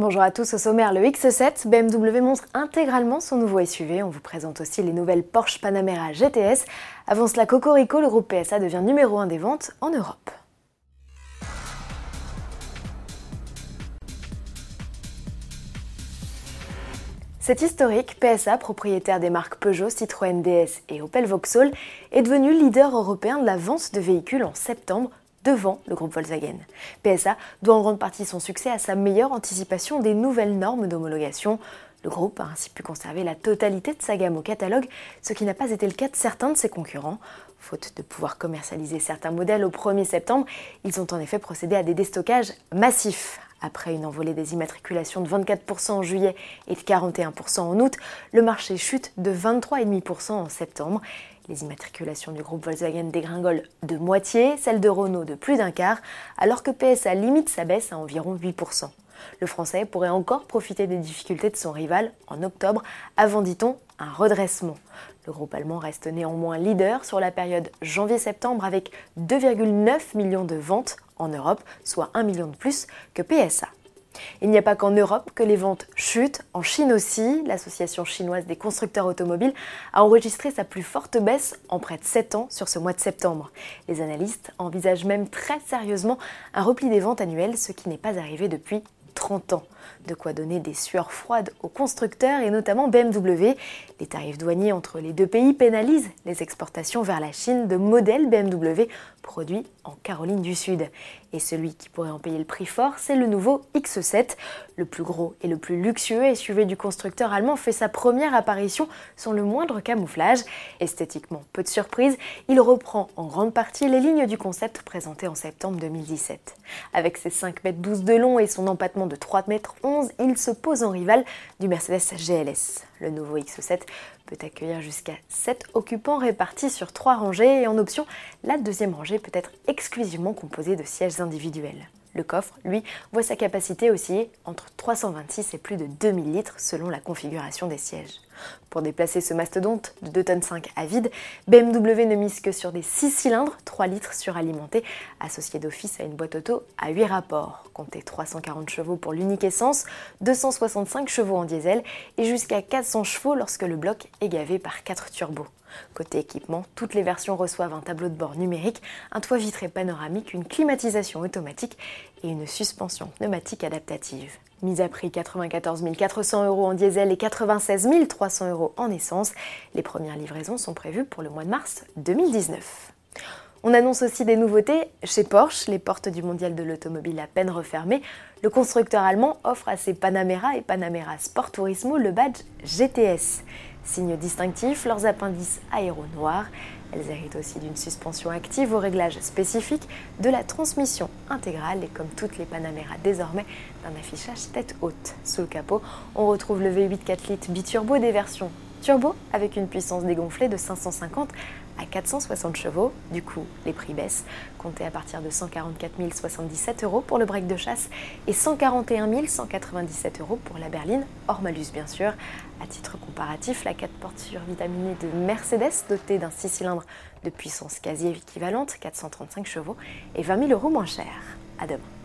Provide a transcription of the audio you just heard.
Bonjour à tous, au sommaire le X7, BMW montre intégralement son nouveau SUV. On vous présente aussi les nouvelles Porsche Panamera GTS. Avant cela, Cocorico, le groupe PSA devient numéro 1 des ventes en Europe. C'est historique, PSA, propriétaire des marques Peugeot, Citroën DS et Opel Vauxhall, est devenu leader européen de la vente de véhicules en septembre devant le groupe Volkswagen. PSA doit en grande partie son succès à sa meilleure anticipation des nouvelles normes d'homologation. Le groupe a ainsi pu conserver la totalité de sa gamme au catalogue, ce qui n'a pas été le cas de certains de ses concurrents. Faute de pouvoir commercialiser certains modèles au 1er septembre, ils ont en effet procédé à des déstockages massifs. Après une envolée des immatriculations de 24% en juillet et de 41% en août, le marché chute de 23,5% en septembre. Les immatriculations du groupe Volkswagen dégringolent de moitié, celles de Renault de plus d'un quart, alors que PSA limite sa baisse à environ 8%. Le français pourrait encore profiter des difficultés de son rival en octobre, avant, dit-on, un redressement. Le groupe allemand reste néanmoins leader sur la période janvier-septembre avec 2,9 millions de ventes en Europe, soit 1 million de plus que PSA. Il n'y a pas qu'en Europe que les ventes chutent, en Chine aussi. L'association chinoise des constructeurs automobiles a enregistré sa plus forte baisse en près de 7 ans sur ce mois de septembre. Les analystes envisagent même très sérieusement un repli des ventes annuelles, ce qui n'est pas arrivé depuis 30 ans. De quoi donner des sueurs froides aux constructeurs et notamment BMW. Les tarifs douaniers entre les deux pays pénalisent les exportations vers la Chine de modèles BMW produits en Caroline du Sud. Et celui qui pourrait en payer le prix fort, c'est le nouveau X7. Le plus gros et le plus luxueux SUV du constructeur allemand fait sa première apparition sans le moindre camouflage. Esthétiquement, peu de surprise, il reprend en grande partie les lignes du concept présenté en septembre 2017. Avec ses 5 m 12 de long et son empattement de 3 m 11, il se pose en rival du Mercedes GLS. Le nouveau X7 peut accueillir jusqu'à 7 occupants répartis sur 3 rangées et en option, la deuxième rangée peut être exclusivement composée de sièges individuels. Le coffre, lui, voit sa capacité osciller entre 326 et plus de 2000 litres selon la configuration des sièges. Pour déplacer ce mastodonte de 2 tonnes 5 à vide, BMW ne mise que sur des 6 cylindres 3 litres suralimentés, associés d'office à une boîte auto à 8 rapports. Comptez 340 chevaux pour l'unique essence, 265 chevaux en diesel et jusqu'à 400 chevaux lorsque le bloc est gavé par 4 turbos. Côté équipement, toutes les versions reçoivent un tableau de bord numérique, un toit vitré panoramique, une climatisation automatique et une suspension pneumatique adaptative. Mise à prix 94 400 euros en diesel et 96 300 euros en essence, les premières livraisons sont prévues pour le mois de mars 2019. On annonce aussi des nouveautés chez Porsche, les portes du mondial de l'automobile à peine refermées. Le constructeur allemand offre à ses Panamera et Panamera Sport Turismo le badge GTS. Signe distinctif, leurs appendices aéro noirs. Elles héritent aussi d'une suspension active au réglage spécifique, de la transmission intégrale et comme toutes les Panamera désormais, d'un affichage tête haute. Sous le capot, on retrouve le V8 4 litres biturbo des versions turbo avec une puissance dégonflée de 550 à 460 chevaux. Du coup, les prix baissent. Comptez à partir de 144 077 euros pour le break de chasse et 141 197 euros pour la berline, hors malus bien sûr. À titre comparatif, la 4 portes survitaminée de Mercedes, dotée d'un 6 cylindres de puissance quasi équivalente, 435 chevaux, est 20 000 euros moins cher. À demain.